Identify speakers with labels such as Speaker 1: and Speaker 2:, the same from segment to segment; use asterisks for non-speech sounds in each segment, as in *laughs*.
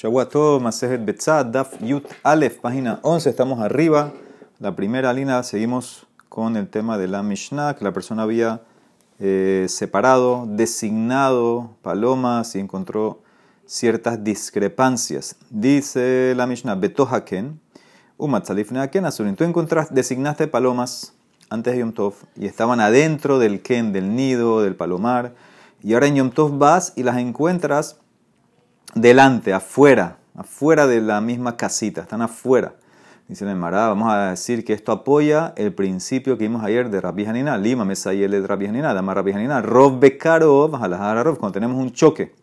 Speaker 1: Shawato, Masejet Betzad, Daf Yut Aleph, página 11, estamos arriba. La primera línea, seguimos con el tema de la Mishnah, que la persona había eh, separado, designado palomas y encontró ciertas discrepancias. Dice la Mishnah, Betohaken, Umatzalifneaken Azurin. Tú encontraste, designaste palomas antes de Yom Tov y estaban adentro del Ken, del nido, del palomar. Y ahora en Yom Tov vas y las encuentras delante, afuera, afuera de la misma casita, están afuera. Dice el Mará, vamos a decir que esto apoya el principio que vimos ayer de Rabbi Hanina, Lima, Mesayel de Rabbi Hanina, Dama Rabbi Hanina, Rov Bekarov, Rov, cuando tenemos un choque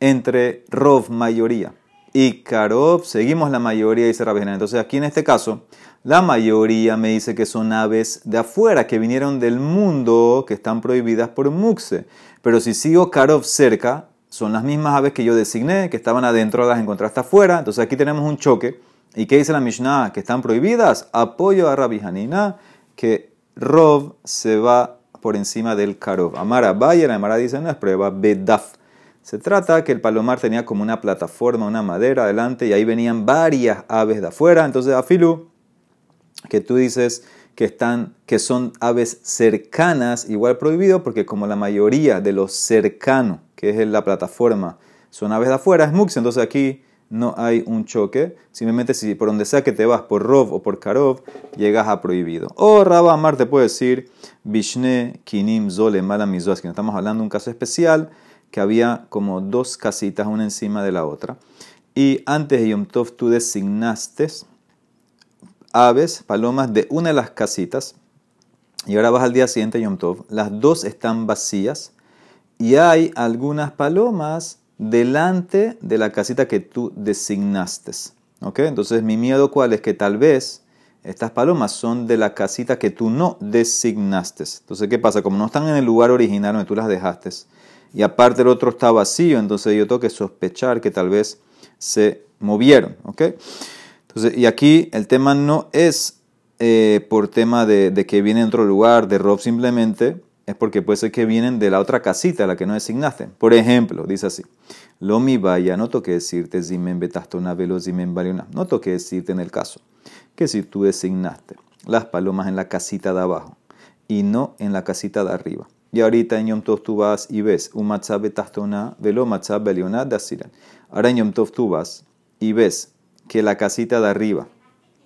Speaker 1: entre Rov, mayoría, y Karov, seguimos la mayoría, dice Rabbi Hanina. Entonces aquí en este caso, la mayoría me dice que son aves de afuera, que vinieron del mundo, que están prohibidas por Muxe. Pero si sigo Karov cerca, son las mismas aves que yo designé, que estaban adentro, las encontraste afuera. Entonces aquí tenemos un choque. ¿Y qué dice la Mishnah? Que están prohibidas. Apoyo a Rabbi Hanina, que Rov se va por encima del Karov. Amara Bayer, Amara dice en la prueba Bedaf. Se trata que el palomar tenía como una plataforma, una madera adelante, y ahí venían varias aves de afuera. Entonces, Afilu, que tú dices que, están, que son aves cercanas, igual prohibido, porque como la mayoría de los cercanos que es la plataforma, son aves de afuera, es mux, entonces aquí no hay un choque. Simplemente si por donde sea que te vas, por Rov o por Karov, llegas a prohibido. O Rabba Amar te puede decir, Vishne, Kinim, Zole, Malamizos, que estamos hablando de un caso especial, que había como dos casitas, una encima de la otra. Y antes de Yom Tov tú designaste aves, palomas de una de las casitas. Y ahora vas al día siguiente, Yom Tov. Las dos están vacías y hay algunas palomas delante de la casita que tú designaste. ¿Ok? Entonces mi miedo cuál es que tal vez estas palomas son de la casita que tú no designaste. Entonces, ¿qué pasa? Como no están en el lugar original donde tú las dejaste y aparte el otro está vacío, entonces yo tengo que sospechar que tal vez se movieron. ¿Ok? Entonces, y aquí el tema no es eh, por tema de, de, que viene en otro lugar, de Rob simplemente, es porque puede ser que vienen de la otra casita, la que no designaste. Por ejemplo, dice así: Lo mi vaya, no toque decirte zimen betastona velo zimen baliona. No toque decirte en el caso que si tú designaste las palomas en la casita de abajo y no en la casita de arriba. Y ahorita en Yom Tov tú vas y ves un matzah betastona velo matzah beliona de asiran. Ahora en Yom Tov tú vas y ves que la casita de arriba,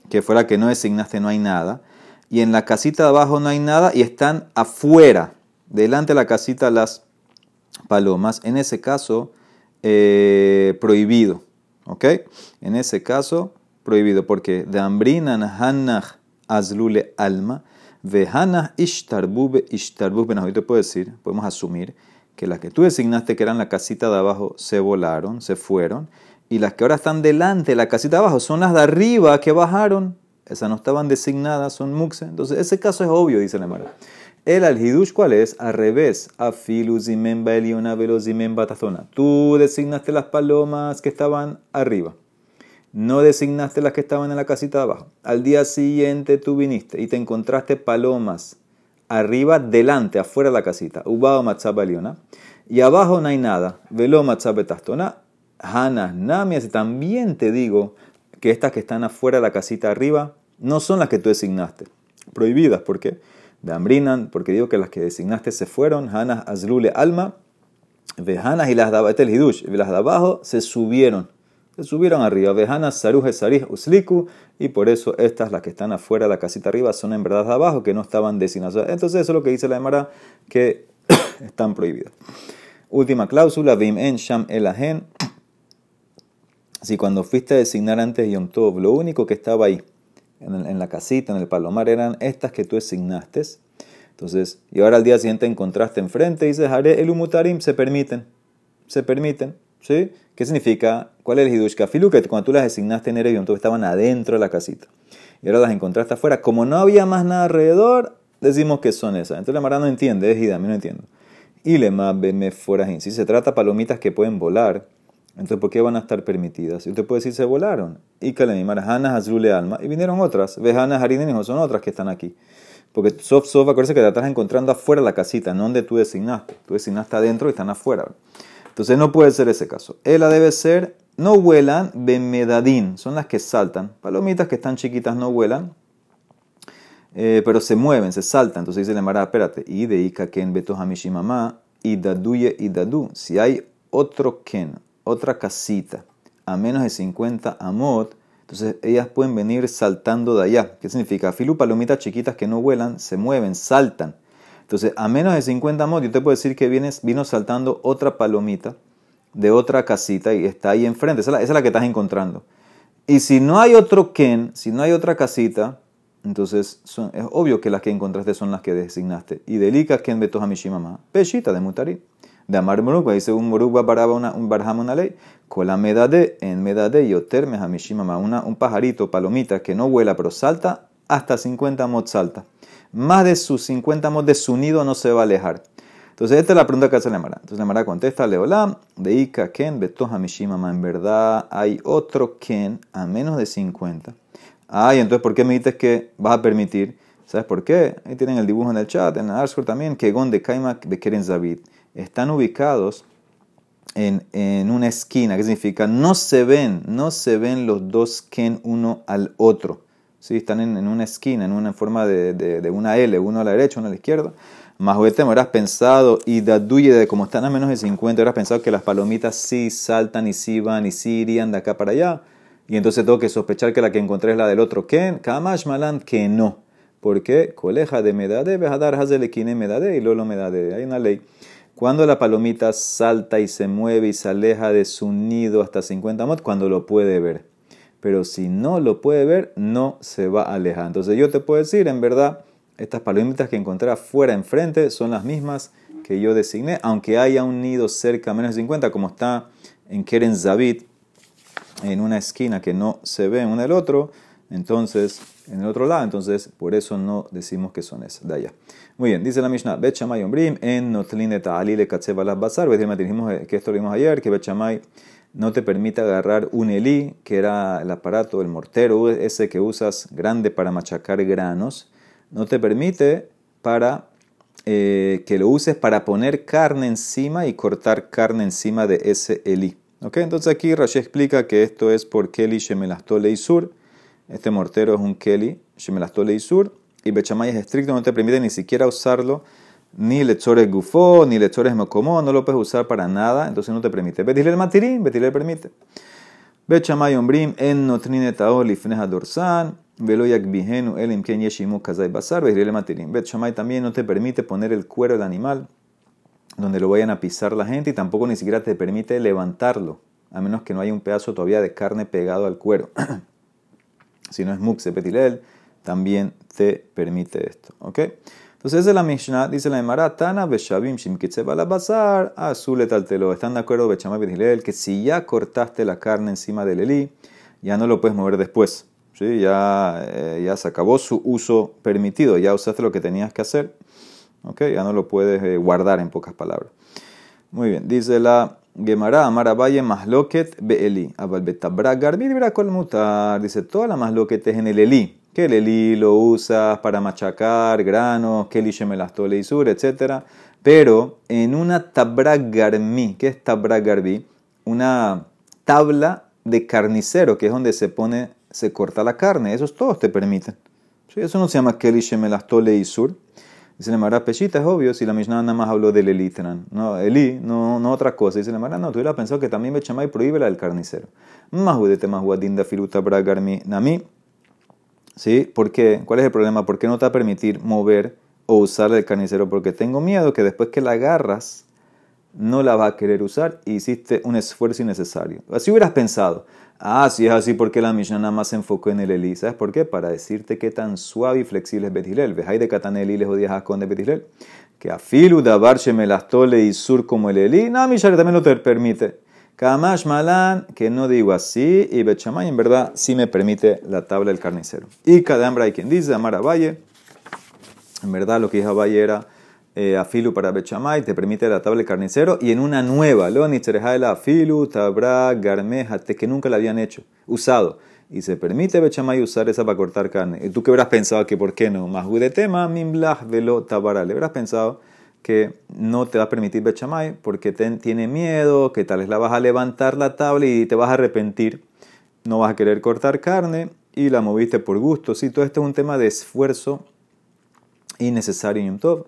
Speaker 1: que fue la que no designaste, no hay nada y en la casita de abajo no hay nada y están afuera, delante de la casita las palomas. En ese caso, eh, prohibido. ¿Ok? En ese caso, prohibido. Porque de ambrinan hanach azlule alma, vehanach ishtarbube ishtarbube. No, te puedo decir, podemos asumir que las que tú designaste que eran la casita de abajo se volaron, se fueron. Y las que ahora están delante de la casita de abajo son las de arriba que bajaron esas no estaban designadas, son muxe. Entonces, ese caso es obvio, dice la Mara. El alhidush, ¿cuál es? Al revés. Afilu zimen baeliona velo zimen batazona. Tú designaste las palomas que estaban arriba. No designaste las que estaban en la casita de abajo. Al día siguiente tú viniste y te encontraste palomas arriba, delante, afuera de la casita. Ubao matzab Y abajo no hay nada. Velo matzab betastona. Hanas namias. También te digo que estas que están afuera de la casita arriba no son las que tú designaste. Prohibidas, ¿por qué? De porque digo que las que designaste se fueron, Hanas Azlule Alma, Vejanas y las de este Hidush, y las de abajo se subieron, se subieron arriba, Vejanas Saruje Sarij Usliku, y por eso estas, las que están afuera de la casita arriba, son en verdad de abajo, que no estaban designadas. Entonces eso es lo que dice la Emara, que *coughs* están prohibidas. Última cláusula, Vim en Sham Elahen, si cuando fuiste a designar antes Yom Tov, lo único que estaba ahí, en, la casita, en el palomar, eran estas que tú designaste, entonces, y ahora al día siguiente encontraste enfrente y dices, haré el umutarim, se permiten, se permiten, ¿sí? ¿Qué significa? ¿Cuál es el hidush? Kafilu, que cuando tú las designaste en Yom Tov estaban adentro de la casita, y ahora las encontraste afuera, como no había más nada alrededor, decimos que son esas. Entonces la Mara no entiende, es Ida, no entiendo. Y le me fuera Si se trata de palomitas que pueden volar, entonces, ¿por qué van a estar permitidas? Y usted puede decir, se volaron. Y le Hanas Azrule Alma. Y vinieron otras. Vejanas Harinenijo, son otras que están aquí. Porque Sof Sof, acuérdate que te estás encontrando afuera de la casita, no donde tú designaste. Tú designaste adentro y están afuera. Entonces, no puede ser ese caso. Ella debe ser no vuelan, bemedadín, son las que saltan. Palomitas que están chiquitas no vuelan, eh, pero se mueven, se saltan. Entonces dice la Mara, espérate, y de Ika ken beto hamishimamá, y daduye y dadu. Si hay otro ken, otra casita, a menos de 50 amot, entonces ellas pueden venir saltando de allá. ¿Qué significa? Filu palomitas chiquitas que no vuelan, se mueven, saltan. Entonces, a menos de 50 amot, yo te puedo decir que vienes, vino saltando otra palomita de otra casita y está ahí enfrente. Esa es la, que estás encontrando. Y si no hay otro ken, si no hay otra casita, entonces es obvio que las que encontraste son las que designaste. Y delica ken betos hamishimama. Peshita de mutari. De amar moruk, dice un moruk va para una, un barham una ley. Con la medade, en medade yoter hamishimama. Una, un pajarito, palomita, que no vuela, pero salta hasta 50 mot salta. Más de sus 50 mot de su nido no se va a alejar. Entonces, esta es la pregunta que hace la Mara. Entonces, la Mara contesta, Leolam, de Ika Ken, Betoja Mishimama. En verdad, hay otro Ken a menos de 50. Ay, entonces, ¿por qué me dices que vas a permitir? ¿Sabes por qué? Ahí tienen el dibujo en el chat, en el también, que Gon de Kaimak de Keren Zavid. Están ubicados en, en, una esquina, ¿qué significa? No se ven, no se ven los dos Ken uno al otro. ¿Sí? Están en, en una esquina, en una forma de, de, una L, uno a la derecha, uno a la izquierda. Más me hubieras pensado, y daduye de como están a menos de 50, hubieras pensado que las palomitas sí saltan y sí van y sí irían de acá para allá. Y entonces tengo que sospechar que la que encontré es la del otro Ken. Kamash Malan que no. ¿Por qué? Coleja de medade, bejadar hazelequine medade y lolo medade. Hay una ley. Cuando la palomita salta y se mueve y se aleja de su nido hasta 50 mod, cuando lo puede ver. Pero si no lo puede ver, no se va a alejar. Entonces yo te puedo decir, en verdad, estas palomitas que encontré afuera enfrente son las mismas que yo designé, aunque haya un nido cerca menos de 50, como está en Keren Zabit, en una esquina que no se ve en el otro, entonces, en el otro lado, entonces por eso no decimos que son esas de allá. Muy bien, dice la Mishnah, Bet Shamay Ombrim, en Notlin Ali le las Bazar, dijimos que esto lo vimos ayer, que Bet no te permite agarrar un elí, que era el aparato, el mortero, ese que usas grande para machacar granos, no te permite para eh, que lo uses para poner carne encima y cortar carne encima de ese Eli. ¿Okay? Entonces aquí Rashi explica que esto es por Keli Shemelastole Sur. Este mortero es un Keli Shemelastole Sur. Y Bechamay es estricto, no te permite ni siquiera usarlo, ni lechores gufó, ni lechores mocomó, no lo puedes usar para nada, entonces no te permite. Betilel matirín, Betilel permite. Bechamay ombrim en notrinetao lifneja dorsan. Velo yakbihenu elim ken yeshimu kazai basar matirim. Bet Shamay también no te permite poner el cuero del animal donde lo vayan a pisar la gente y tampoco ni siquiera te permite levantarlo, a menos que no haya un pedazo todavía de carne pegado al cuero. *clears throat* si no es mukse petilel, también te permite esto. ¿ok? Entonces esa es la Mishnah, dice la Emara, Tana beshavim shim la bazar, azule taltelo. ¿Están de acuerdo, Bechamay Petilel, que si ya cortaste la carne encima del elí, ya no lo puedes mover después? ¿sí? ya, eh, ya se acabó su uso permitido, ya usaste lo que tenías que hacer, ¿okay? ya no lo puedes eh, guardar en pocas palabras. Muy bien, dice la Gemara, Amara Valle, Masloket, Beeli, Abalbetabra, Garbidibra mutar, dice toda la Masloket es en el Eli, que el Eli lo usas para machacar granos, que el Ishemelastole y sur, etc. Pero en una Tabra ¿qué es Tabra Garbi? Una tabla de carnicero, que es donde se pone se corta la carne. Esos todos te permiten. Eso no se llama Keli Shemelastole y Sur. Dice la Mara Peshita, es obvio, si la Mishnah nada más habló del Elitran. No, Eli, no, no otra cosa. Dice la Mara, no, tú hubieras pensado que también Bechamay prohíbe la del carnicero. Mahudete Mahuadinda Firuta Bragarmi Nami. ¿Sí? ¿Por qué? ¿Cuál es el problema? ¿Por qué no te va a permitir mover o usar el carnicero? Porque tengo miedo que después que la agarras, no la va a querer usar y hiciste un esfuerzo innecesario. Así hubieras pensado. Ah, si es así, porque la Mishnah nada más se enfocó en el Eli? ¿Sabes por qué? Para decirte qué tan suave y flexible es Betilel. ¿Ves de Cataneli les odias de Betilel? Que afilu dabar shemelastole y sur como el Eli. No, Mishnah también lo te permite. Kamash malan, que no digo así, y Bechamay en verdad sí me permite la tabla del carnicero. Y Kadambra hay quien dice, Amar Valle, en verdad lo que dijo Valle era eh, afilu para Bechamay, te permite la tabla de carnicero, y en una nueva, la afilu, tabra, garmejate, que nunca la habían hecho, usado. Y se permite Bechamay usar esa para cortar carne. ¿Y tú qué habrás pensado que por qué no? Más de tema, mimblah, velo, tabara. Le habrás pensado que no te va a permitir bechamay porque tiene miedo, que tal vez la vas a levantar la tabla y te vas a arrepentir, no vas a querer cortar carne y la moviste por gusto. Sí, todo esto es un tema de esfuerzo innecesario en Yom Tov.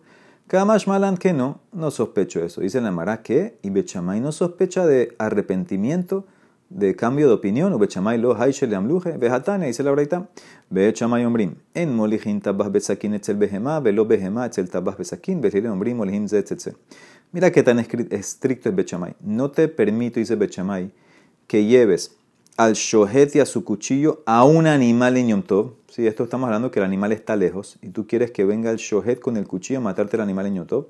Speaker 1: Kamash Malan que no, no sospecho eso. Dice la Mara que y Bechamay no sospecha de arrepentimiento, de cambio de opinión. Bechamay lo haishel amluje, Bejatane, dice la Braita. Bechamay ombrim. En molijin tabas besakin etzel behema, velo behema etzel tabas besakin, betile ombrim molijim zetzetze. Mira qué tan estricto es Bechamay. No te permito, dice Bechamay, que lleves al shohet y a su cuchillo a un animal en Yom Tov. Si esto estamos hablando que el animal está lejos y tú quieres que venga el shohet con el cuchillo a matarte el animal en Yom Tov.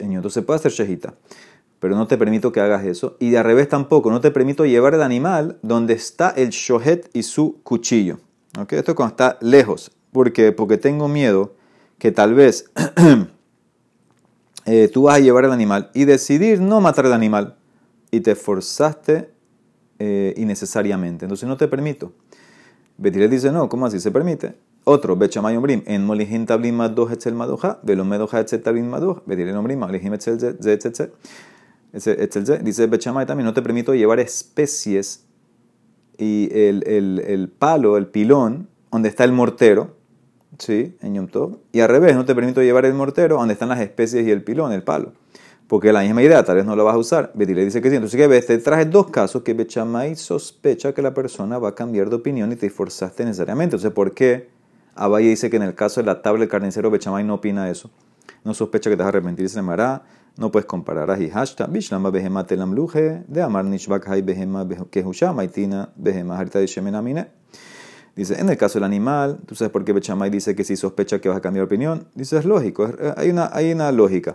Speaker 1: En Yom Tov se puede hacer shejita, pero no te permito que hagas eso. Y de al revés tampoco, no te permito llevar el animal donde está el shohet y su cuchillo. ¿Okay? Esto es cuando está lejos. ¿Por qué? Porque tengo miedo que tal vez *clears throat* eh, tú vas a llevar el animal y decidir no matar el animal y te forzaste eh, innecesariamente. Entonces no te permito. Betirel dice, no, ¿cómo así se permite? Otro, Bechamay Ombrim, en Molihin Tablim Madoja Etzel Madoja, Velo Medoja Etzel Tablim Madoja, Betirel Ombrim, Molihim Etzel Zetzel, Dice Bechamay también, no te permito llevar especies y el, el, el, palo, el pilón, donde está el mortero, ¿sí? En Yom. Y al revés, no te permito llevar el mortero donde están las especies y el pilón, el palo porque la misma idea, tal vez no lo vas a usar. Betile dice que sí. Entonces, ¿qué ves? Te traje dos casos que Bechamay sospecha que la persona va a cambiar de opinión y te esforzaste necesariamente. Entonces, ¿por qué Abaye dice que en el caso de la tabla del carnicero Bechamay no opina eso? No sospecha que te vas a arrepentir, se mará. No puedes comparar a Hihashta, Bishlama Behema Telamluje, de Amar Nishbak Hay Behema Kehusha, Maitina Behema Harita de Shemenamine. Dice, en el caso del animal, ¿tú sabes por qué Bechamay dice que si sospecha que vas a cambiar de opinión? Dice, es lógico, hay una, hay una lógica.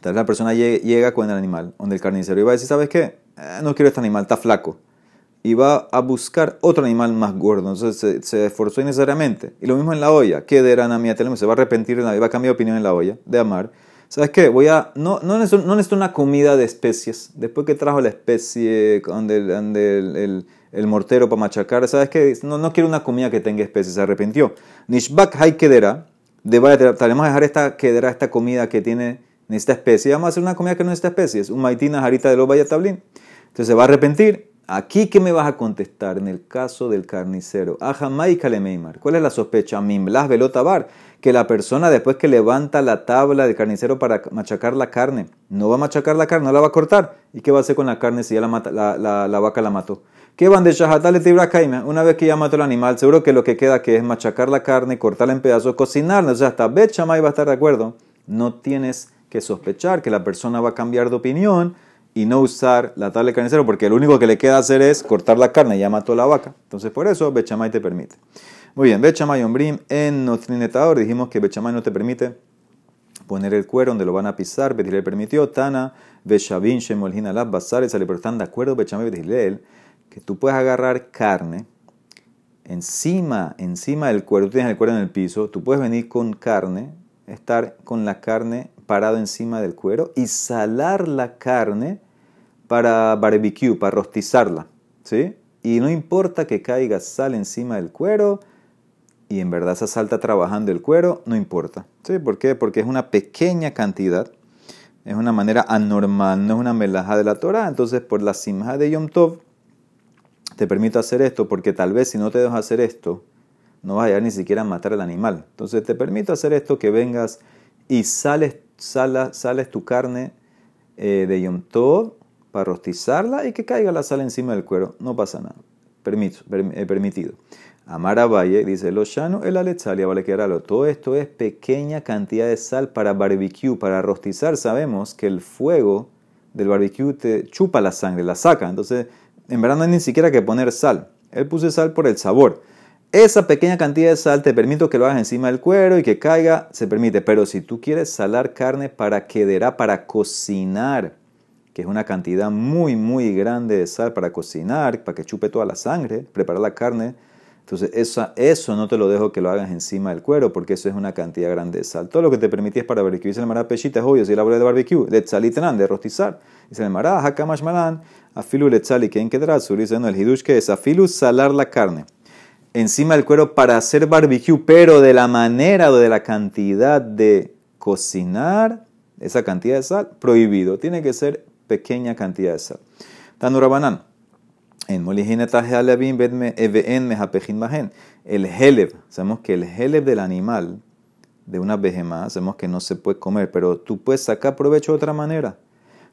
Speaker 1: Tal vez la persona llega con el animal, donde el carnicero iba a decir, ¿sabes qué? Eh, no quiero este animal, está flaco. Y va a buscar otro animal más gordo. Entonces se, esforzó innecesariamente. Y lo mismo en la olla. ¿Qué de Se va a arrepentir, va a cambiar de opinión en la olla, de amar. ¿Sabes qué? Voy a. No, no, necesito, no necesito una comida de especies. Después que trajo la especie, donde, el, el, mortero para machacar, ¿sabes qué? No, no quiero una comida que tenga especies. Se arrepintió. Nishbak hay quedera. De vamos a dejar esta quedera, esta comida que tiene esta especie, vamos a hacer una comida que no es esta especie, es un maitina jarita de loba y tablín. Entonces se va a arrepentir. Aquí, ¿qué me vas a contestar en el caso del carnicero? Ajamai Kalemeimar. ¿Cuál es la sospecha? Mimlas velotabar. Que la persona, después que levanta la tabla del carnicero para machacar la carne, no va a machacar la carne, no la va a cortar. ¿Y qué va a hacer con la carne si ya la, la, vaca la mató? ¿Qué van de shahatale tibracaima? Una vez que ya mató el animal, seguro que lo que queda que es machacar la carne, cortarla en pedazos, cocinarla. O sea, hasta Bet va a estar de acuerdo. No tienes que sospechar que la persona va a cambiar de opinión y no usar la tabla de carnicero, porque lo único que le queda hacer es cortar la carne, ya mató la vaca. Entonces, por eso Bechamay te permite. Muy bien, Bechamay Ombrim en Notrinetador dijimos que Bechamay no te permite poner el cuero donde lo van a pisar. Betilel permitió. Tana, Bechavin, Shemolhin, Alab, Bazares, pero están de acuerdo Bechamay Betilel que tú puedes agarrar carne encima, encima del cuero, tú tienes el cuero en el piso, tú puedes venir con carne, estar con la carne parado encima del cuero y salar la carne para barbecue, para rostizarla. ¿sí? Y no importa que caiga sal encima del cuero y en verdad esa sal está trabajando el cuero, no importa. ¿sí? ¿Por qué? Porque es una pequeña cantidad, es una manera anormal, no es una melaja de la Torah. Entonces, por la simja de Yom Tov, te permito hacer esto porque tal vez si no te dejo hacer esto, no vas a llegar ni siquiera a matar al animal. Entonces, te permito hacer esto que vengas y sales sales tu carne eh, de Yom Tov para rostizarla y que caiga la sal encima del cuero. No pasa nada. Permito, eh, permitido. Amara Valle dice, lo llano el aletzalia vale que Todo esto es pequeña cantidad de sal para barbecue, para rostizar. Sabemos que el fuego del barbecue te chupa la sangre, la saca. Entonces, en verdad no hay ni siquiera que poner sal. Él puse sal por el sabor. Esa pequeña cantidad de sal te permito que lo hagas encima del cuero y que caiga, se permite. Pero si tú quieres salar carne para quedar, para cocinar, que es una cantidad muy, muy grande de sal para cocinar, para que chupe toda la sangre, preparar la carne, entonces eso, eso no te lo dejo que lo hagas encima del cuero, porque eso es una cantidad grande de sal. Todo lo que te permitís para barbecue, dice el mará pechita, es obvio, si la de barbecue, de tzalitran, de rostizar. Dice el mará, hakamash malan, afilu le tzali, que en dice no, el hidush que es afilu salar la carne encima del cuero para hacer barbecue, pero de la manera o de la cantidad de cocinar, esa cantidad de sal, prohibido. Tiene que ser pequeña cantidad de sal. Tanurabanan. En El heleb, sabemos que el heleb del animal, de una vejema, sabemos que no se puede comer, pero tú puedes sacar provecho de otra manera.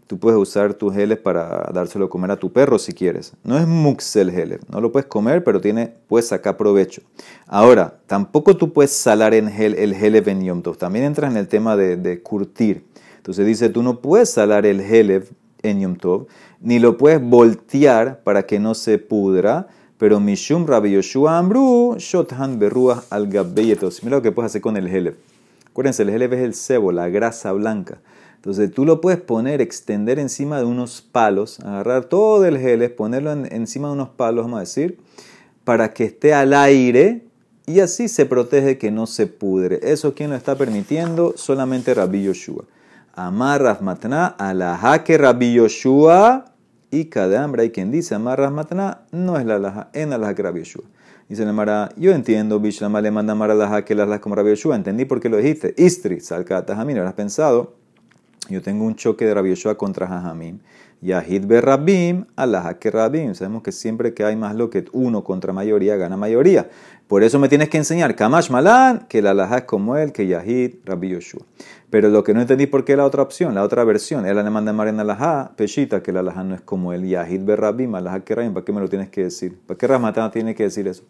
Speaker 1: Tú puedes usar tus geles para dárselo a comer a tu perro si quieres. No es muxel heleb, no lo puedes comer, pero tiene, puedes sacar provecho. Ahora, tampoco tú puedes salar en gel, el heleb en Yom Tov. También entras en el tema de, de curtir. Entonces dice, tú no puedes salar el heleb ni lo puedes voltear para que no se pudra, pero Mishum Rabbi Yoshua Ambru, Shothan Berruah al Gabbeyetos. Mira lo que puedes hacer con el Heleb. Acuérdense, el Heleb es el sebo, la grasa blanca. Entonces tú lo puedes poner, extender encima de unos palos, agarrar todo el Heleb, ponerlo encima de unos palos, vamos a decir, para que esté al aire y así se protege que no se pudre. Eso quién lo está permitiendo, solamente Rabbi Yoshua. Amarras matna a la jaque Rabbi Yoshua y cada hambre hay quien dice amarras matna no es la laja, en la jaque Rabbi Yoshua. Dice la Mara, yo entiendo, Bishlama le manda Mara la que las como Rabbi Yoshua, entendí por qué lo dijiste. Istri, salka tajamín, habrás pensado, yo tengo un choque de Rabbi Yoshua contra Jajamim. Yahid be Rabim, Allah que Rabim. Sabemos que siempre que hay más lo que uno contra mayoría, gana mayoría. Por eso me tienes que enseñar, Kamash Malan, que alajá es como él, que Yahid, Rabbi Yoshua. Pero lo que no entendí por qué la otra opción, la otra versión, él le manda mar en alajá, peshita, que la alajá no es como él, Yahid be Rabim, alajá que Rabim, ¿para qué me lo tienes que decir? ¿Para qué Ramatana tiene que decir eso?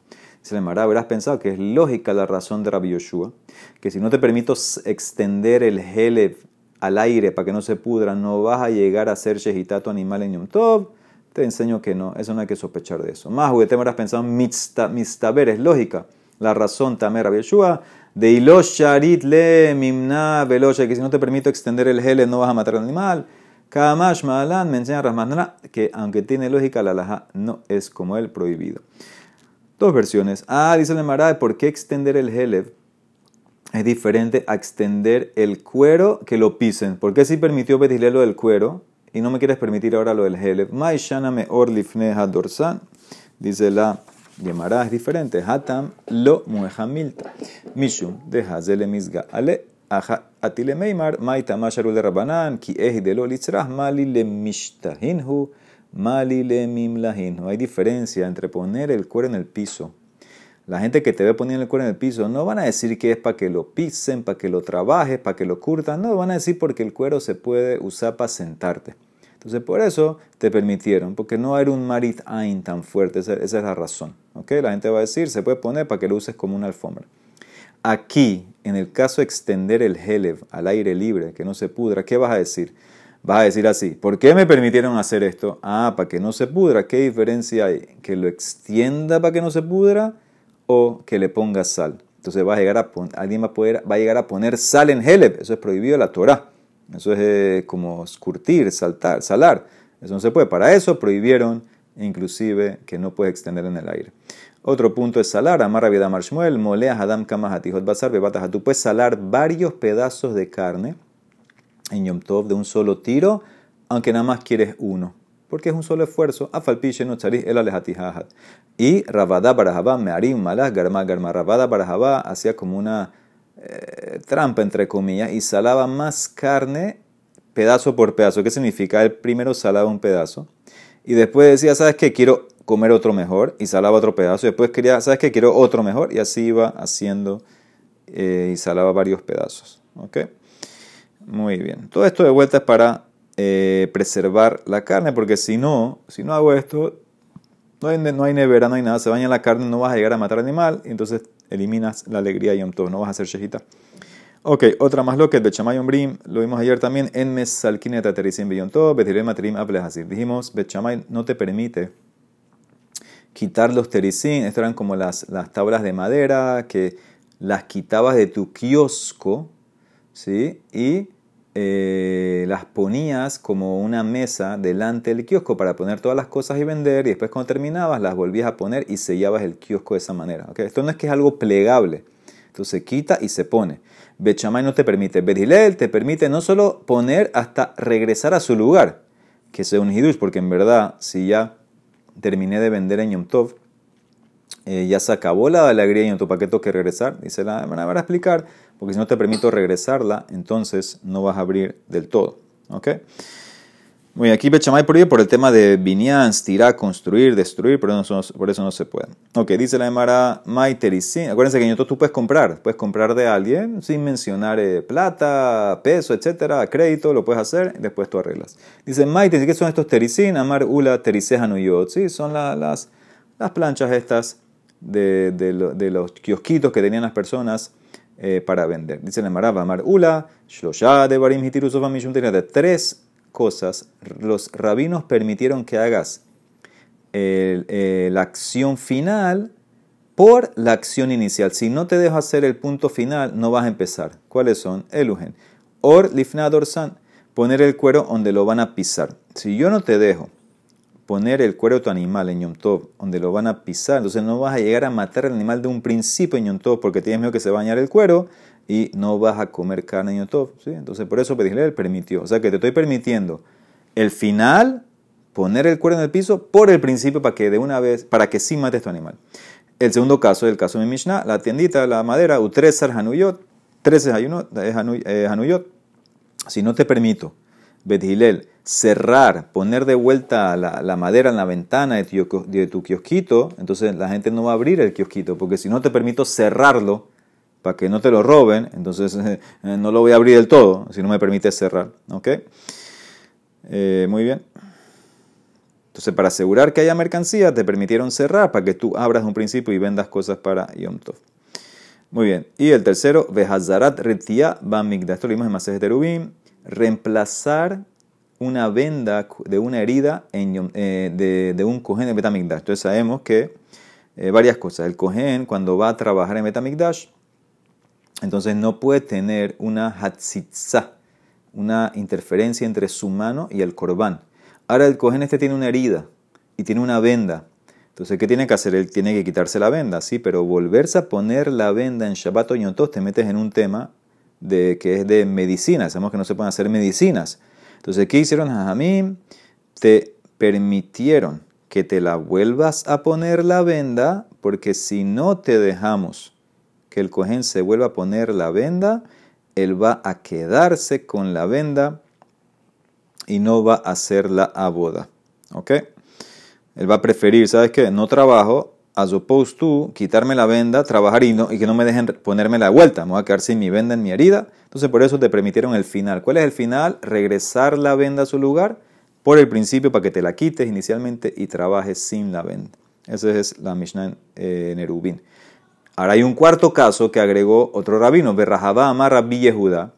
Speaker 1: Se le mará, habrás pensado que es lógica la razón de Rabbi Yoshua, que si no te permito extender el Heleb al aire para que no se pudra, no vas a llegar a ser shehitato animal en Yom Tov, te enseño que no, eso no hay que sospechar de eso. Más, te habrás pensado, mistaber, es lógica. La razón, tamer Yeshua, de ilosh sharit le mimna velosha, que si no te permito extender el gel, no vas a matar al animal. Kamash Malan me enseña Rasmandana que aunque tiene lógica, la laja no es como el prohibido. Dos versiones. Ah, dice el Mará, ¿por qué extender el Helev? es diferente a extender el cuero que lo pisen. ¿Por qué si permitió pedirle lo del cuero y no me quieres permitir ahora lo del heleb? Maishana me orlifne hadorsan. Dice la Gemara, es diferente. Hatam lo muehamilta. Mishum de hazele misga ale. Atile meimar maita masharul de rabanan ki ehi de lo litzrah mali le mishtahinhu mali le mimlahinhu. Hay diferencia entre poner el cuero en el piso la gente que te ve poniendo el cuero en el piso no van a decir que es para que lo pisen, para que lo trabajes, para que lo curtan. No, van a decir porque el cuero se puede usar para sentarte. Entonces por eso te permitieron, porque no era un marit ain tan fuerte, esa, es la razón. ¿okay? La gente va a decir, se puede poner para que lo uses como una alfombra. Aquí, en el caso de extender el helev al aire libre, que no se pudra, ¿qué vas a decir? Vas a decir así, ¿por qué me permitieron hacer esto? Ah, para que no se pudra. ¿Qué diferencia hay? ¿Que lo extienda para que no se pudra? o que le ponga sal. Entonces va a llegar a alguien va a, poder, va llegar a poner sal en Heleb. Eso es prohibido en la Torah. Eso es eh, como escurtir, saltar, salar. Eso no se puede. Para eso prohibieron inclusive que no puede extender en el aire. Otro punto es salar. Amarra vida marshmuel, molea hadam kamahatijot basar Tú puedes salar varios pedazos de carne en Yom Tov de un solo tiro, aunque nada más quieres uno porque es un solo esfuerzo. Afalpiche no charis el alejatijahat. Y Rabada Barajabá, Mearim Malas, Garma Garma. Rabada Barajabá hacía como una eh, trampa, entre comillas, y salaba más carne pedazo por pedazo. ¿Qué significa? El primero salaba un pedazo y después decía, ¿sabes qué? Quiero comer otro mejor y salaba otro pedazo. Y después quería, ¿sabes qué? Quiero otro mejor y así iba haciendo eh, y salaba varios pedazos. ¿Ok? Muy bien. Todo esto de vuelta es para eh, preservar la carne, porque si no, si no hago esto, no hay, nevera, no hay nada, se baña la carne, no vas a llegar a matar animal, entonces eliminas la alegría y todo, no vas a hacer shejita. Ok, otra más lo que Bechamay Ombrim, lo vimos ayer también, en Mesalkineta Terisim Beyonto, Betirem Matrim así Dijimos, Bechamay no te permite quitar los terisim, estas eran como las, las tablas de madera que las quitabas de tu kiosco, ¿sí? Y eh, las ponías como una mesa delante del kiosco para poner todas las cosas y vender y después cuando terminabas las volvías a poner y sellabas el kiosco de esa manera. Esto no es que es algo plegable, entonces quita y se pone. Bechamay no te permite, Berilel te permite no solo poner hasta regresar a su lugar, que sea un hidush, porque en verdad si ya terminé de vender en Yom Tov eh, ya se acabó la alegría y tu paquete que regresar. Dice la van a explicar, porque si no te permito regresarla, entonces no vas a abrir del todo. ¿Ok? Muy aquí Bechamay por por el tema de Binyan, tirar, construir, destruir, por eso, no, por eso no se puede. Ok, dice la Emara Maitericin. Acuérdense que en tú puedes comprar, puedes comprar de alguien sin mencionar eh, plata, peso, etcétera, crédito, lo puedes hacer, y después tú arreglas. Dice Maite, ¿qué son estos tericin? Amar Ula Tericejanuyot. Sí, son las, las planchas estas de, los kiosquitos que tenían las personas eh, para vender. Dice la Emara Amar Ula, Shlosha de Barim de tres cosas los rabinos permitieron que hagas eh, la acción final por la acción inicial. Si no te dejo hacer el punto final, no vas a empezar. ¿Cuáles son? Elugen. Or lifnador san. Poner el cuero donde lo van a pisar. Si yo no te dejo poner el cuero de tu animal en Yom Tov, donde lo van a pisar, entonces no vas a llegar a matar al animal de un principio en Yom Tov porque tienes miedo que se va el cuero y no vas a comer carne en Yom Tov. ¿sí? Entonces por eso Pedisrael permitió. O sea que te estoy permitiendo el final, poner el cuero en el piso por el principio para que de una vez, para que sí mates tu animal. El segundo caso, el caso de Mishnah, la tiendita, la madera, utresar hanuyot, 13 hanuyot. Si no te permito, Bedhilel, cerrar, poner de vuelta la, madera en la ventana de tu, kiosquito, entonces la gente no va a abrir el kiosquito, porque si no te permito cerrarlo para que no te lo roben, entonces *laughs* no lo voy a abrir del todo, si no me permite cerrar. ¿Ok? Eh, muy bien. Entonces, para asegurar que haya mercancía, te permitieron cerrar para que tú abras un principio y vendas cosas para Yom Tov. Muy bien. Y el tercero, Vehazarat Retia Bamigda. Esto lo vimos en Masejet Terubim. Reemplazar una venda de una herida en, eh, de, un cohen en Betamigdash. Entonces sabemos que eh, varias cosas. El cohen cuando va a trabajar en Betamigdash, entonces no puede tener una hatzitza, una interferencia entre su mano y el corbán. Ahora el cohen este tiene una herida y tiene una venda. Entonces, ¿qué tiene que hacer? Él tiene que quitarse la venda, sí, pero volverse a poner la venda en Shabbat o Yom te metes en un tema de que es de medicina. Sabemos que no se pueden hacer medicinas. Entonces, ¿qué hicieron Jajamim? Te permitieron que te la vuelvas a poner la venda, porque si no te dejamos que el cojén se vuelva a poner la venda, él va a quedarse con la venda y no va a hacer la boda. ¿Ok? Él va a preferir, ¿sabes qué? No trabajo, as opposed to quitarme la venda, trabajar y, no, y que no me dejen ponerme la vuelta. Me voy a quedar sin mi venda en mi herida. Entonces, por eso te permitieron el final. ¿Cuál es el final? Regresar la venda a su lugar por el principio para que te la quites inicialmente y trabajes sin la venda. Esa es la Mishnah en eh. Ahora hay un cuarto caso que agregó otro rabino, Berrahaba Amar Rabbi Yehuda,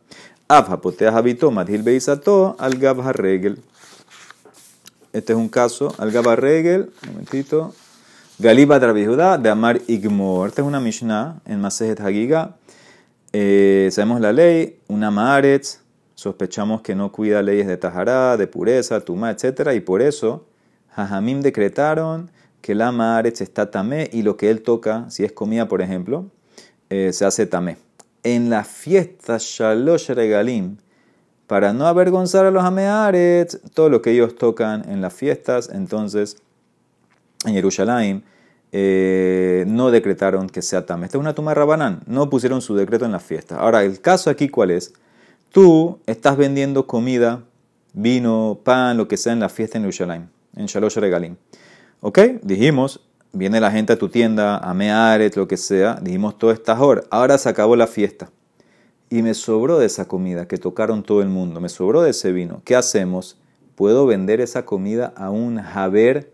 Speaker 1: Afhapotea Habito Madhil Beisato al Regel. Este es un caso, al Regel, un momentito, Galiba Judá de Amar Igmor. Esta es una Mishnah en Masejet Hagiga. Eh, sabemos la ley, una Maaretz, sospechamos que no cuida leyes de Tajará, de pureza, Tumá, etc. Y por eso, Jajamim decretaron que la Maaretz está tamé y lo que él toca, si es comida, por ejemplo, eh, se hace tamé. En la fiesta Shalosh Regalim, para no avergonzar a los Amearetz, todo lo que ellos tocan en las fiestas, entonces en Jerusalén eh, no decretaron que sea tam. Esta es una tuma de Rabanán, no pusieron su decreto en la fiesta. Ahora, el caso aquí, ¿cuál es? Tú estás vendiendo comida, vino, pan, lo que sea en la fiesta en Jerusalén, en Shalosh Regalim. ¿Ok? Dijimos, viene la gente a tu tienda, a Mearet, lo que sea, dijimos todo está ahora. Ahora se acabó la fiesta. Y me sobró de esa comida que tocaron todo el mundo, me sobró de ese vino. ¿Qué hacemos? ¿Puedo vender esa comida a un Javer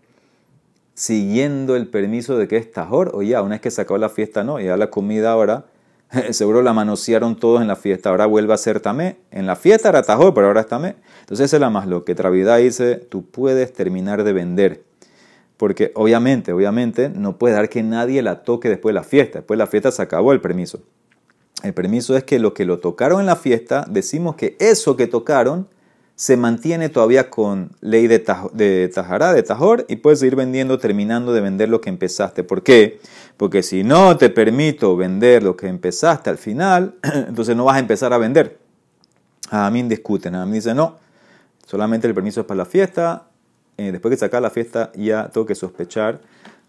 Speaker 1: siguiendo el permiso de que es tajor, o ya, una vez que se acabó la fiesta, no, ya la comida ahora, *laughs* seguro la manosearon todos en la fiesta, ahora vuelve a ser tamé. En la fiesta era tajor, pero ahora es tamé. Entonces esa es la más lo que Travidad dice, tú puedes terminar de vender. Porque obviamente, obviamente, no puede dar que nadie la toque después de la fiesta. Después de la fiesta se acabó el permiso. El permiso es que lo que lo tocaron en la fiesta, decimos que eso que tocaron se mantiene todavía con ley de, de Tajará, de Tajor, y puedes ir vendiendo, terminando de vender lo que empezaste. ¿Por qué? Porque si no te permito vender lo que empezaste al final, *clears throat* entonces no vas a empezar a vender. A mí discuten, a mí dice no, solamente el permiso es para la fiesta, eh, después que sacar la fiesta ya tengo que sospechar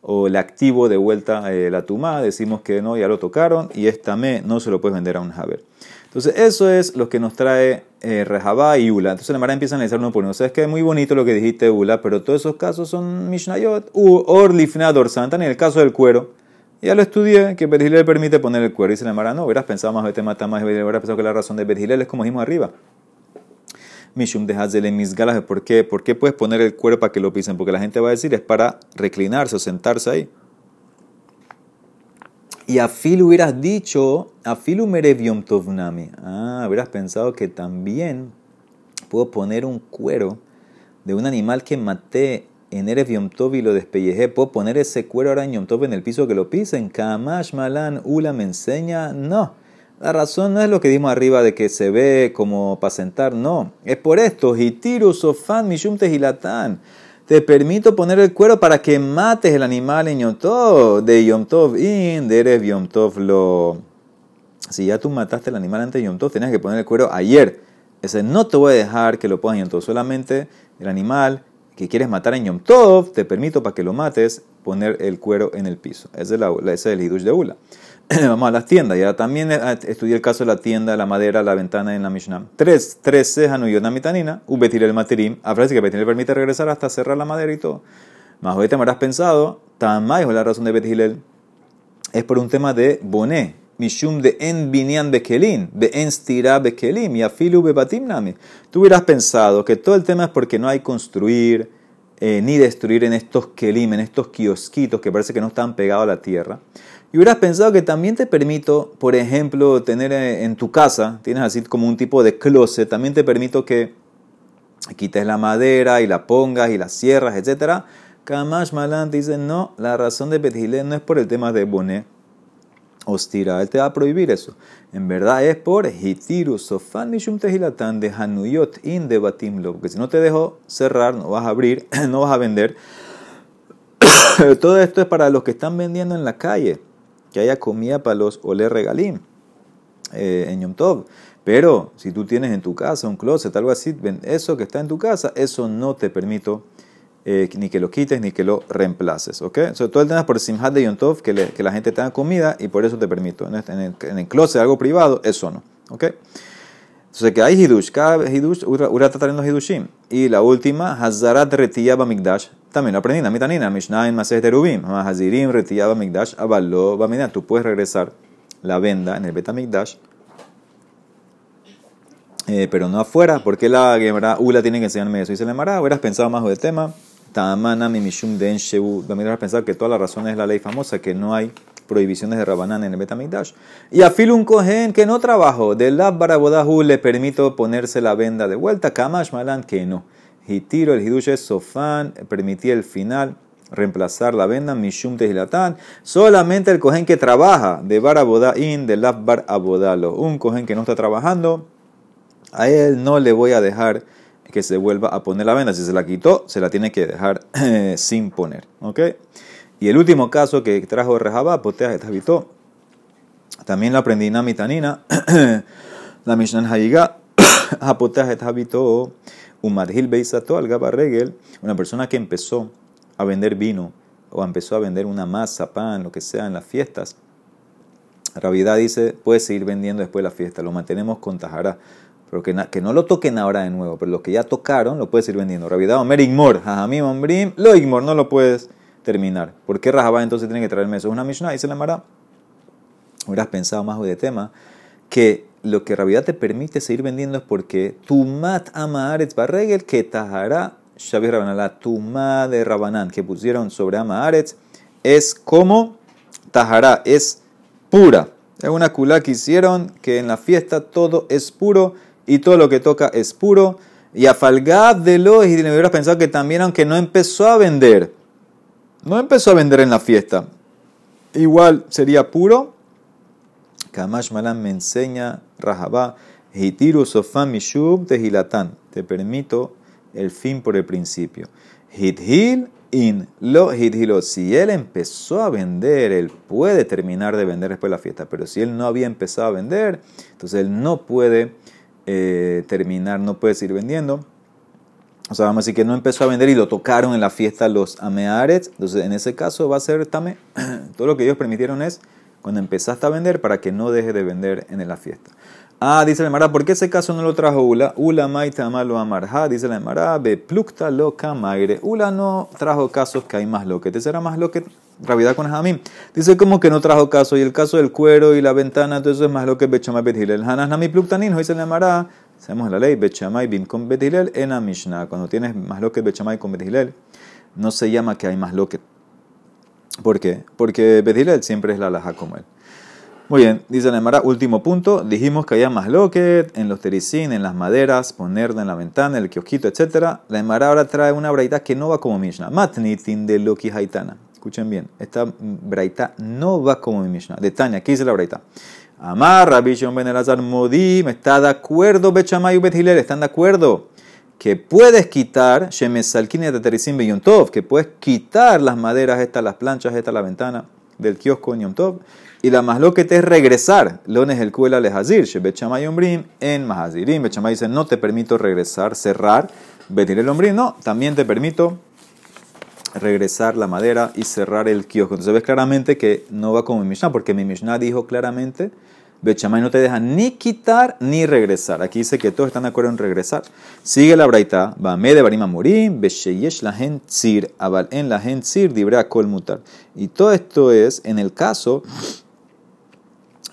Speaker 1: o le activo de vuelta eh, la tumá, decimos que no, ya lo tocaron, y esta me no se lo puedes vender a un Haber. Entonces, eso es lo que nos trae eh, y Ula. Entonces, la Mara empieza a analizar uno por uno. O sea, es que es muy bonito lo que dijiste, Ula, pero todos esos casos son Mishnayot, u or Lifnador Santan, en el caso del cuero. Ya lo estudié, que Bergilel permite poner el cuero. Dice la Mara, no, hubieras pensado más de tema más, hubieras pensado que la razón de Bergilel es como dijimos arriba. Mishum de mis galas, ¿por qué? ¿Por qué puedes poner el cuero para que lo pisen? Porque la gente va a decir es para reclinarse o sentarse ahí. Y a Phil hubieras dicho, a Phil Yom Tovnami. Ah, hubieras pensado que también puedo poner un cuero de un animal que maté en Erev Yom Tov y lo despellejé. Puedo poner ese cuero ahora en Yom Tov en el piso que lo pisen. Kamash Malan Ula me enseña. No. La razón no es lo que dimos arriba de que se ve como para sentar. No. Es por esto. Hitiru Sofan Mishum Tehilatán te permito poner el cuero para que mates el animal en Yom Tov, de Yom Tov in, de Erev Yom Tov lo. Si ya tú mataste el animal antes de Yom Tov, tenías que poner el cuero ayer. Ese no te voy a dejar que lo pongas en Yom Tov, solamente el animal que quieres matar en Yom Tov, te permito para que lo mates poner el cuero en el piso. Ese es el hidush de Ula. *clears throat* Vamos a las tiendas. Ya también eh, estudié el caso de la tienda, la madera, la ventana en la Mishnah. Tres, tres mitanina, betir el materim. Aparece que betir permite regresar hasta cerrar la madera y todo. Más hoy te habrás pensado, también la razón de Betilel es por un tema de boné. Mishum de en binian bekelin, de en stira bekelim, y afilu bebatim nami. Tú hubieras pensado que todo el tema es porque no hay construir eh, ni destruir en estos kelim, en estos kiosquitos que parece que no están pegados a la tierra. Y hubieras pensado que también te permito, por ejemplo, tener eh, en tu casa, tienes así como un tipo de closet, también te permito que quites la madera y la pongas y la cierras, etc. Kamash Malan dice, no, la razón de Betjilé no es por el tema de Bonet. Ostira, él te va a prohibir eso. En verdad es por Hitiru Sofan Mishum de in de Batimlo. Porque si no te dejo cerrar, no vas a abrir, *coughs* no vas a vender. *coughs* Todo esto es para los que están vendiendo en la calle que haya comida para los oler regalín eh, en Yom Tov. Pero si tú tienes en tu casa un closet, algo así, eso que está en tu casa, eso no te permito eh, ni que lo quites ni que lo reemplaces. ¿ok? todo el tema por Simhat de Yom Tov, que, la gente tenga comida y por eso te permito. En, el, en el closet, algo privado, eso no. ¿ok? Entonces, que hay hidush, cada hidush, Ura está trayendo hidushim. Y la última, Hazarat retiyaba migdash. También lo aprendí, mitanina, Mishnah en Maseh Terubim. Hazirim retiyaba migdash, avalo, bamina. Tú puedes regresar la venda en el betamigdash. Eh, pero no afuera, porque la Gemara Ula tiene que enseñarme eso. Dice la Gemara, hubieras pensado más del tema. Tamana mi mishum den shebu. Hubieras pensado que toda la razón es la ley famosa, que no hay prohibiciones de Rabanán en el Betamigdash. Y a Fil un cohen que no trabajó, de la barabodahu le permito ponerse la venda de vuelta, Kamash Malan que no. Hitiro el Hidush Sofán, permití el final reemplazar la venda, Mishum Tehilatán, solamente el cohen que trabaja de Barabodain, de Bar Abodalo, un cohen que no está trabajando, a él no le voy a dejar que se vuelva a poner la venda. Si se la quitó, se la tiene que dejar sin poner. ¿Ok? Y el último caso que trajo Rejabá, Poteas habitó. También lo aprendí en Mitanina, *coughs* la Mishnah Hayiga, *coughs* Poteas habitó, Umadhil Beisato, al Regel, una persona que empezó a vender vino o empezó a vender una masa, pan, lo que sea en las fiestas. Ravidad dice, puede seguir vendiendo después de la fiesta, lo mantenemos con Tajara. Pero que, no lo toquen ahora de nuevo, pero lo que ya tocaron lo puedes ir vendiendo. Ravidad, Omer Igmor, Jajamim, Ombrim, lo Igmor, no lo puedes terminar. ¿Por qué Rajabá entonces tiene que traerme eso? Es una Mishnah, dice la Mara. Hubieras pensado más de tema que lo que Rabiá te permite seguir vendiendo es porque Tumat Amaaretz Barregel que Tahara Shabir Rabanalá, Tumá de Rabanán que pusieron sobre Amaaretz es como Tahara, es pura. Es una culá que hicieron que en la fiesta todo es puro y todo lo que toca es puro. Y a Falgab de los y hubieras pensado que también, aunque no empezó a vender, no empezó a vender en la fiesta. Igual sería puro. Kamash Malan me enseña Rahabá. Hitiru Sofam Mishub Tehilatán. Te permito el fin por el principio. Hithil in lo hithilo. Si él empezó a vender, él puede terminar de vender después de la fiesta. Pero si él no había empezado a vender, entonces él no puede eh, terminar, no puede seguir vendiendo O sea, vamos a decir que no empezó a vender y lo tocaron en la fiesta los amearets. Entonces, en ese caso va a ser. *clears throat* Todo lo que ellos permitieron es cuando empezaste a vender para que no deje de vender en la fiesta. Ah, dice la Emara, ¿por qué ese caso no lo trajo Ula? Ula maita malo amarja, dice la Emara, be plukta loca maire. Ula no trajo casos que hay más lo que te será más lo que Ravidad con Jamim. Dice como que no trajo caso, y el caso del cuero y la ventana, entonces es más lo que Bechamay Bethilel. Hanas Nami Pluktanin, dice la Emara, sabemos la ley, Bechamay bin con Bethilel en la Mishnah. Cuando tienes más lo que Bechamay con Bethilel, no se llama que hay más lo que. ¿Por qué? Porque Bethilel siempre es la laja como él. Muy bien, dice la Emara, último punto. Dijimos que había más loquet en los tericín, en las maderas, ponerla en la ventana, en el kiosquito, etc. La Emara ahora trae una braita que no va como Mishnah. Matnitin de Loki Haitana. Escuchen bien, esta braita no va como mi Mishnah. De Tania, ¿qué dice la braita? Amar, Rabbi Shon Ben Elazar Modim, está de acuerdo, Bechamay y Bethilel, están de acuerdo que puedes quitar, Shemesalkine de Tericín Yom Tov, que puedes quitar las maderas estas, las planchas estas, la ventana del kiosco en Yom Tov y la más lo que te es regresar. Lones el kuela lehazir. Shebechamay ombrim en mahazirim. Bechamay dice, no te permito regresar, cerrar. Betir ombrim, no, también te permito regresar la madera y cerrar el kiosco. Entonces ves claramente que no va como mi Mishnah, porque mi Mishnah dijo claramente, Bechamay no te deja ni quitar ni regresar. Aquí dice que todos están de acuerdo en regresar. Sigue la braita, de barima morim, besheyesh la tzir, abal en la tzir, dibra kol mutar. Y todo esto es en el caso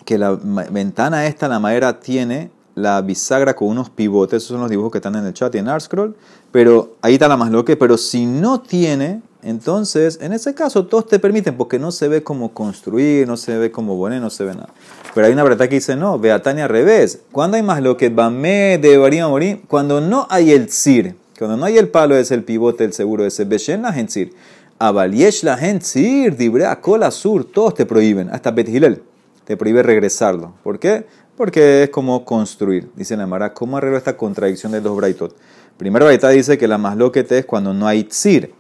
Speaker 1: que la ventana esta, la madera, tiene la bisagra con unos pivotes, esos son los dibujos que están en el chat y en ArtScroll, pero ahí está la más loque, pero si no tiene, entonces en ese caso todos te permiten, porque no se ve como construir, no se ve como poner, no se ve nada. Pero hay una verdad que dice, no, Beatania al revés. Cuando hay más lo que me debería morir, cuando no hay el sir, cuando no hay el palo es el pivote, el seguro ese, Beshen la sir, Avaliesh la sir, Dibrea, Cola Sur, todos te prohíben, hasta Bethilel te prohíbe regresarlo. ¿Por qué? Porque es como construir. Dice la Mara, ¿cómo arreglo esta contradicción de dos braitot? Primero braita dice que la más loquete es cuando no hay tzir.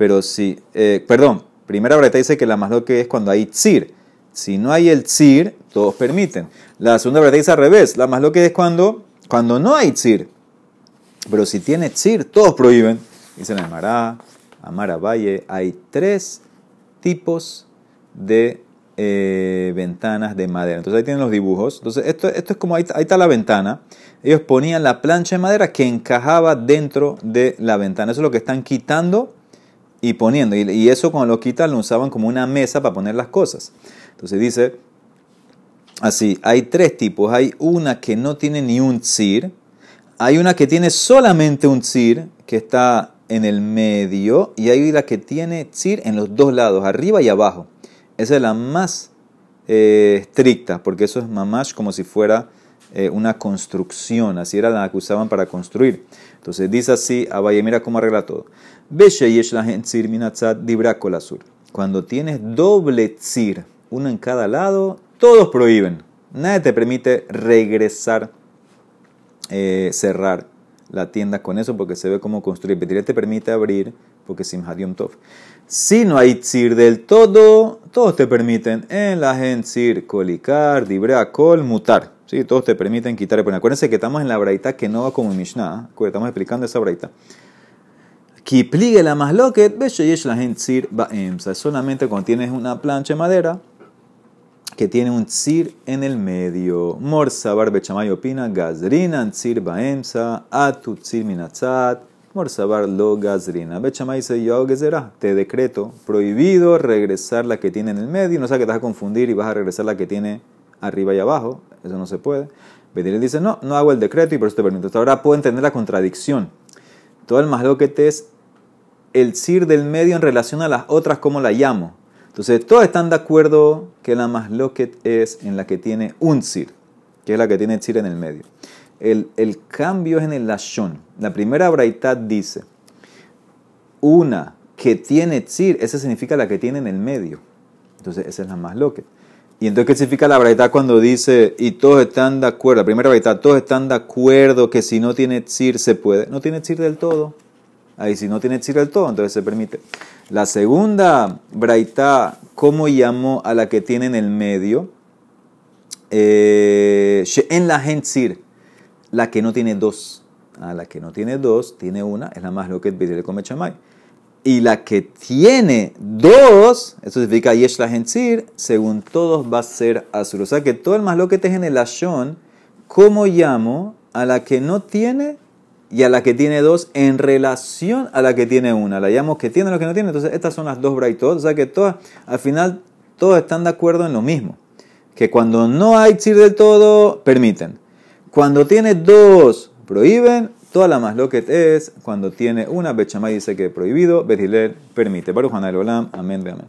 Speaker 1: Pero si, eh, perdón, primera braita dice que la más loque es cuando hay tzir. Si no hay el tzir, todos permiten. La segunda braita dice al revés. La más loque es cuando, cuando no hay tzir. Pero si tiene tzir, todos prohíben. Dice la Mara, Amara Valle, hay tres tipos de eh, ventanas de madera. Entonces ahí tienen los dibujos. Entonces esto, esto es como ahí, está la ventana. Ellos ponían la plancha de madera que encajaba dentro de la ventana. Eso es lo que están quitando y poniendo. Y, eso cuando lo quitan lo usaban como una mesa para poner las cosas. Entonces dice así, hay tres tipos. Hay una que no tiene ni un tzir. Hay una que tiene solamente un tzir que está en el medio. Y hay una que tiene tzir en los dos lados, arriba y abajo. Esa es la más eh, estricta, porque eso es mamash como si fuera eh, una construcción, así era la que usaban para construir. Entonces dice así, Abaye, mira cómo arregla todo. Cuando tienes doble tzir, uno en cada lado, todos prohíben. Nadie te permite regresar, eh, cerrar la tienda con eso porque se ve cómo construir. Petir te permite abrir porque Simhat Tov. Si no hay tzir del todo, todos te permiten en la tzir colicar, dibrea kol, mutar. ¿Sí? Todos te permiten quitar poner. Acuérdense que estamos en la braita que no va como Mishnah. ¿eh? Estamos explicando esa braita. Pligue la más loquet, yesh la gen tzir baemsa. Solamente cuando tienes una plancha de madera que tiene un tzir en el medio. Morsabar bechamay opina, gazrina tzir baemsa, atu tzir minatzat. Morsabar lo gazrina. Bechamay dice, yo te decreto, prohibido regresar la que tiene en el medio. No sé que te vas a confundir y vas a regresar la que tiene arriba y abajo. Eso no se puede. Bedirel dice, no, no hago el decreto y por eso te permito. Hasta ahora puedo entender la contradicción. Todo el masloquet es el sir del medio en relación a las otras, como la llamo. Entonces, todos están de acuerdo que la masloquet es en la que tiene un sir, que es la que tiene el sir en el medio. El, cambio es en el lashon. La primera braitad dice, una que tiene tzir, esa significa la que tiene en el medio. Entonces, esa es la loca. Y entonces, ¿qué significa la braitad cuando dice, y todos están de acuerdo? La primera braitad, todos están de acuerdo que si no tiene tzir se puede. No tiene tzir del todo. Ahí, si no tiene tzir del todo, entonces se permite. La segunda braitá, ¿cómo llamó a la que tiene en el medio? Eh, en la tzir la que no tiene dos. a la que no tiene dos, tiene una, es la más lo que le come chamay. Y la que tiene dos, eso significa yesh la según todos va a ser azul. O sea que todo el más lo que te en el ashon, ¿cómo llamo a la que no tiene y a la que tiene dos en relación a la que tiene una? La llamo que tiene lo que no tiene. Entonces, estas son las dos braitot. O sea que todas, al final, todos están de acuerdo en lo mismo. Que cuando no hay tzir del todo, permiten. Cuando tiene dos, prohíben. Toda la más lo que es cuando tiene una, Bechamay dice que prohibido, Betilel permite. Baruch Olam, amén, amén.